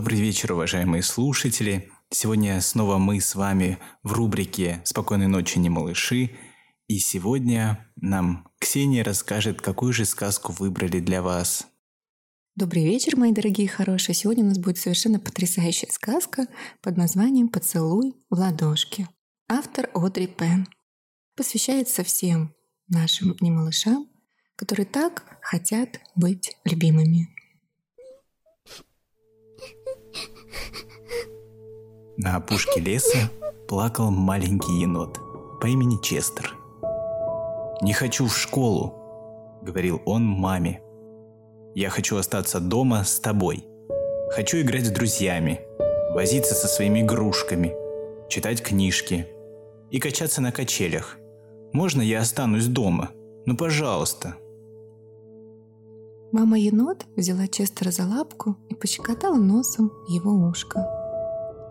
вечер, уважаемые слушатели. Сегодня снова мы с вами в рубрике «Спокойной ночи, не малыши». И сегодня нам Ксения расскажет, какую же сказку выбрали для вас. Добрый вечер, мои дорогие хорошие. Сегодня у нас будет совершенно потрясающая сказка под названием «Поцелуй в ладошки». Автор Одри Пен. Посвящается всем нашим немалышам, которые так хотят быть любимыми. На опушке леса плакал маленький енот по имени Честер. «Не хочу в школу», — говорил он маме. «Я хочу остаться дома с тобой. Хочу играть с друзьями, возиться со своими игрушками, читать книжки и качаться на качелях. Можно я останусь дома? Ну, пожалуйста». Мама енот взяла Честера за лапку и пощекотала носом его ушко.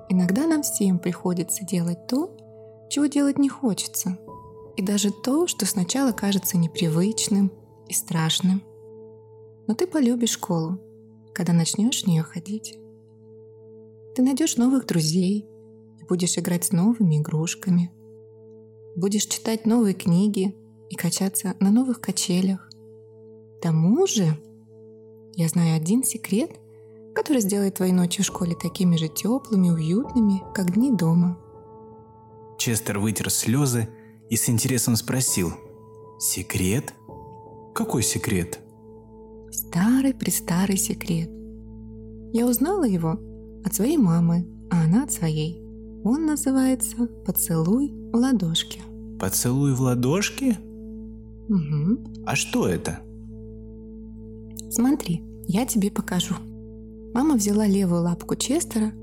Иногда нам всем приходится делать то, чего делать не хочется, и даже то, что сначала кажется непривычным и страшным. Но ты полюбишь школу, когда начнешь в нее ходить. Ты найдешь новых друзей и будешь играть с новыми игрушками. Будешь читать новые книги и качаться на новых качелях. К тому же я знаю один секрет, который сделает твои ночи в школе такими же теплыми, уютными, как дни дома. Честер вытер слезы и с интересом спросил. «Секрет? Какой секрет?» Старый-престарый секрет. Я узнала его от своей мамы, а она от своей. Он называется «Поцелуй в ладошке». «Поцелуй в ладошке?» Угу. А что это? Смотри, я тебе покажу. Мама взяла левую лапку Честера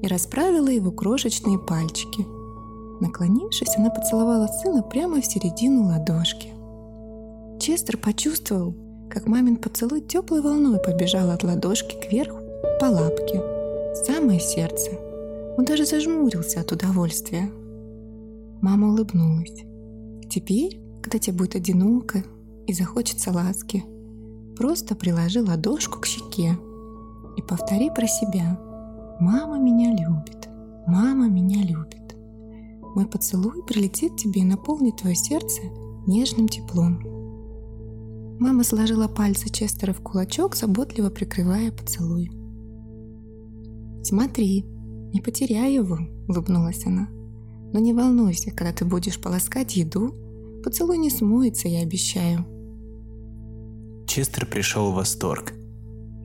и расправила его крошечные пальчики. Наклонившись, она поцеловала сына прямо в середину ладошки. Честер почувствовал, как мамин поцелуй теплой волной побежал от ладошки кверху по лапке, самое сердце. Он даже зажмурился от удовольствия. Мама улыбнулась. Теперь, когда тебе будет одиноко и захочется ласки, Просто приложи ладошку к щеке и повтори про себя. «Мама меня любит, мама меня любит». Мой поцелуй прилетит тебе и наполнит твое сердце нежным теплом. Мама сложила пальцы Честера в кулачок, заботливо прикрывая поцелуй. «Смотри, не потеряй его», — улыбнулась она. «Но не волнуйся, когда ты будешь полоскать еду, поцелуй не смоется, я обещаю». Честер пришел в восторг.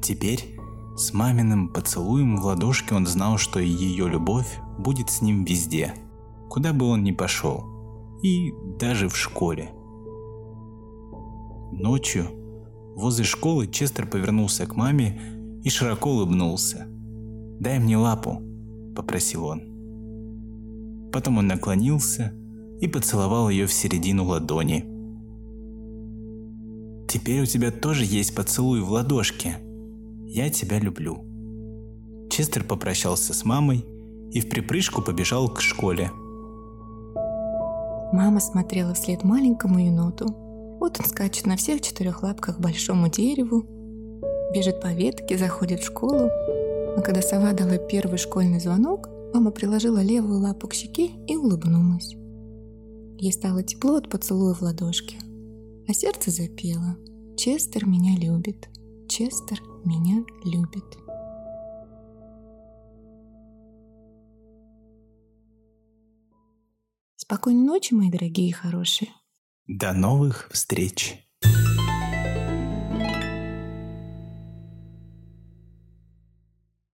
Теперь с маминым поцелуем в ладошке он знал, что ее любовь будет с ним везде, куда бы он ни пошел, и даже в школе. Ночью возле школы Честер повернулся к маме и широко улыбнулся. «Дай мне лапу», — попросил он. Потом он наклонился и поцеловал ее в середину ладони. Теперь у тебя тоже есть поцелуй в ладошке. Я тебя люблю. Честер попрощался с мамой и в припрыжку побежал к школе. Мама смотрела вслед маленькому еноту. Вот он скачет на всех четырех лапках к большому дереву, бежит по ветке, заходит в школу. А когда сова дала первый школьный звонок, мама приложила левую лапу к щеке и улыбнулась. Ей стало тепло от поцелуя в ладошке – а сердце запело. Честер меня любит, Честер меня любит. Спокойной ночи, мои дорогие и хорошие. До новых встреч!